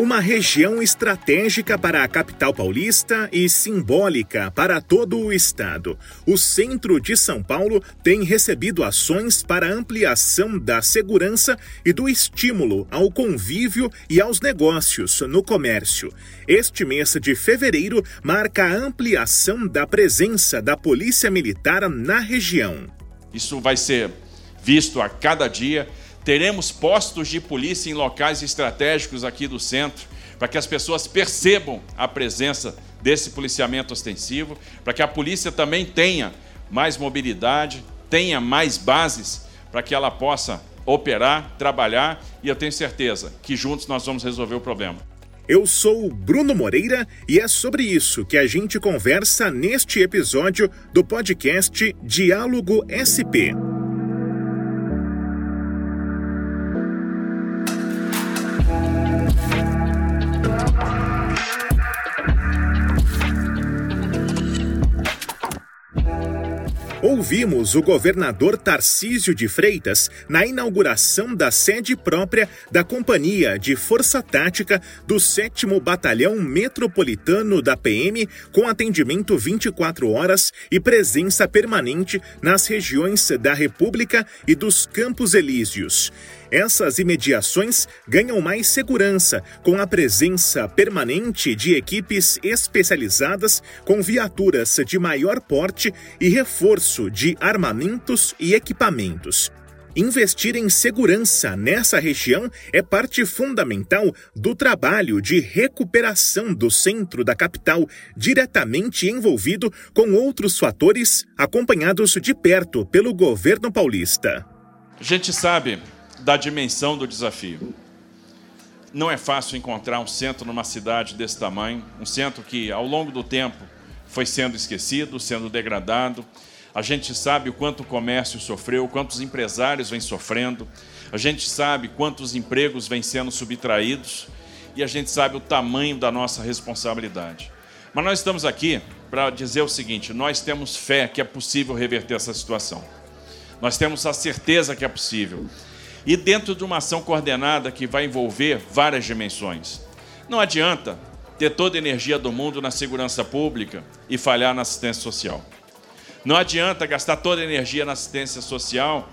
Uma região estratégica para a capital paulista e simbólica para todo o estado. O centro de São Paulo tem recebido ações para ampliação da segurança e do estímulo ao convívio e aos negócios no comércio. Este mês de fevereiro marca a ampliação da presença da Polícia Militar na região. Isso vai ser visto a cada dia Teremos postos de polícia em locais estratégicos aqui do centro, para que as pessoas percebam a presença desse policiamento ostensivo, para que a polícia também tenha mais mobilidade, tenha mais bases para que ela possa operar, trabalhar e eu tenho certeza que juntos nós vamos resolver o problema. Eu sou Bruno Moreira e é sobre isso que a gente conversa neste episódio do podcast Diálogo SP. Ouvimos o governador Tarcísio de Freitas na inauguração da sede própria da Companhia de Força Tática do 7 Batalhão Metropolitano da PM, com atendimento 24 horas e presença permanente nas regiões da República e dos Campos Elíseos. Essas imediações ganham mais segurança com a presença permanente de equipes especializadas com viaturas de maior porte e reforço de armamentos e equipamentos. Investir em segurança nessa região é parte fundamental do trabalho de recuperação do centro da capital, diretamente envolvido com outros fatores acompanhados de perto pelo governo paulista. A gente sabe da dimensão do desafio. Não é fácil encontrar um centro numa cidade desse tamanho, um centro que, ao longo do tempo, foi sendo esquecido, sendo degradado. A gente sabe o quanto o comércio sofreu, quantos empresários vêm sofrendo, a gente sabe quantos empregos vêm sendo subtraídos e a gente sabe o tamanho da nossa responsabilidade. Mas nós estamos aqui para dizer o seguinte: nós temos fé que é possível reverter essa situação. Nós temos a certeza que é possível e dentro de uma ação coordenada que vai envolver várias dimensões. Não adianta ter toda a energia do mundo na segurança pública e falhar na assistência social. Não adianta gastar toda a energia na assistência social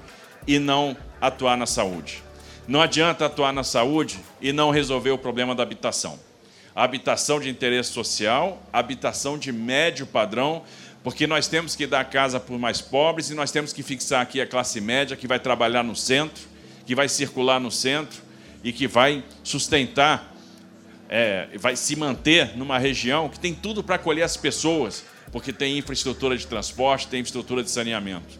e não atuar na saúde. Não adianta atuar na saúde e não resolver o problema da habitação. A habitação de interesse social, habitação de médio padrão, porque nós temos que dar casa para os mais pobres e nós temos que fixar aqui a classe média que vai trabalhar no centro que vai circular no centro e que vai sustentar, é, vai se manter numa região que tem tudo para acolher as pessoas, porque tem infraestrutura de transporte, tem infraestrutura de saneamento.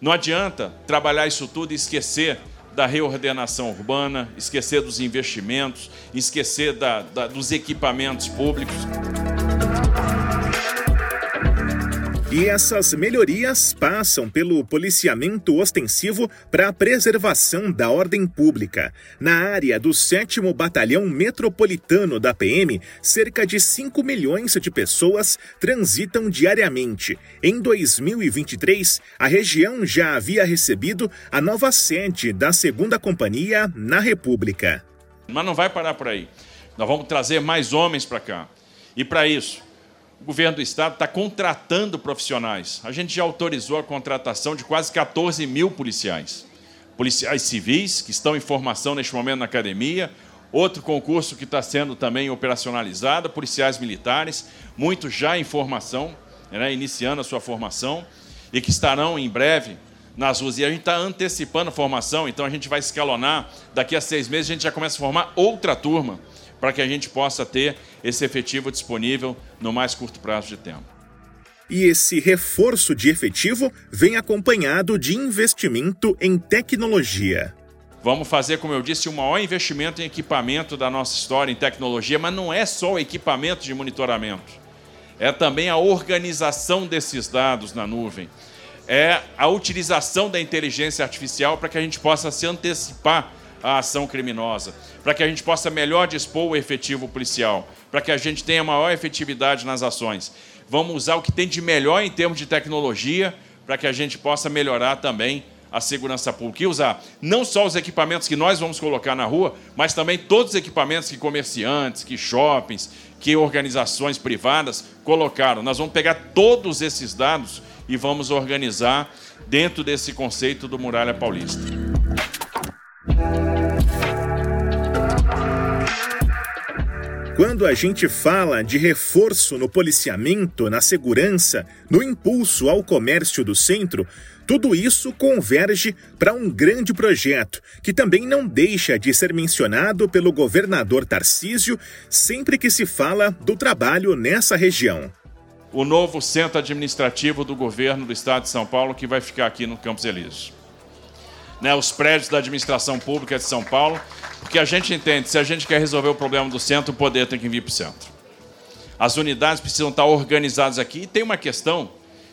Não adianta trabalhar isso tudo e esquecer da reordenação urbana, esquecer dos investimentos, esquecer da, da, dos equipamentos públicos. E essas melhorias passam pelo policiamento ostensivo para a preservação da ordem pública. Na área do 7 Batalhão Metropolitano da PM, cerca de 5 milhões de pessoas transitam diariamente. Em 2023, a região já havia recebido a nova sede da segunda companhia na República. Mas não vai parar por aí. Nós vamos trazer mais homens para cá. E para isso, o governo do estado está contratando profissionais. A gente já autorizou a contratação de quase 14 mil policiais. Policiais civis, que estão em formação neste momento na academia, outro concurso que está sendo também operacionalizado, policiais militares, muitos já em formação, né, iniciando a sua formação, e que estarão em breve nas ruas. E a gente está antecipando a formação, então a gente vai escalonar. Daqui a seis meses a gente já começa a formar outra turma para que a gente possa ter esse efetivo disponível no mais curto prazo de tempo. E esse reforço de efetivo vem acompanhado de investimento em tecnologia. Vamos fazer, como eu disse, o maior investimento em equipamento da nossa história, em tecnologia, mas não é só o equipamento de monitoramento, é também a organização desses dados na nuvem, é a utilização da inteligência artificial para que a gente possa se antecipar a ação criminosa, para que a gente possa melhor dispor o efetivo policial, para que a gente tenha maior efetividade nas ações. Vamos usar o que tem de melhor em termos de tecnologia para que a gente possa melhorar também a segurança pública e usar não só os equipamentos que nós vamos colocar na rua, mas também todos os equipamentos que comerciantes, que shoppings, que organizações privadas colocaram. Nós vamos pegar todos esses dados e vamos organizar dentro desse conceito do Muralha Paulista. Quando a gente fala de reforço no policiamento, na segurança, no impulso ao comércio do centro, tudo isso converge para um grande projeto que também não deixa de ser mencionado pelo governador Tarcísio sempre que se fala do trabalho nessa região. O novo centro administrativo do governo do estado de São Paulo, que vai ficar aqui no Campos Elíseos. Né, os prédios da administração pública de São Paulo, porque a gente entende, se a gente quer resolver o problema do centro, o poder tem que vir para o centro. As unidades precisam estar organizadas aqui. E tem uma questão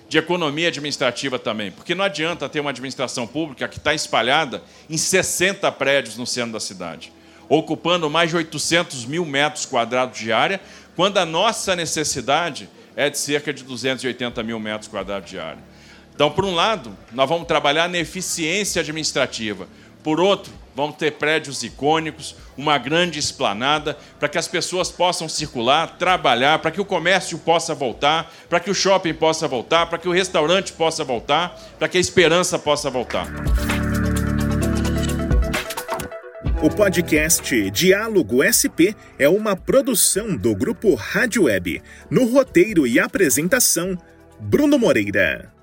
de economia administrativa também, porque não adianta ter uma administração pública que está espalhada em 60 prédios no centro da cidade, ocupando mais de 800 mil metros quadrados de área, quando a nossa necessidade é de cerca de 280 mil metros quadrados de área. Então, por um lado, nós vamos trabalhar na eficiência administrativa, por outro, vamos ter prédios icônicos, uma grande esplanada, para que as pessoas possam circular, trabalhar, para que o comércio possa voltar, para que o shopping possa voltar, para que o restaurante possa voltar, para que a esperança possa voltar. O podcast Diálogo SP é uma produção do grupo Rádio Web. No roteiro e apresentação, Bruno Moreira.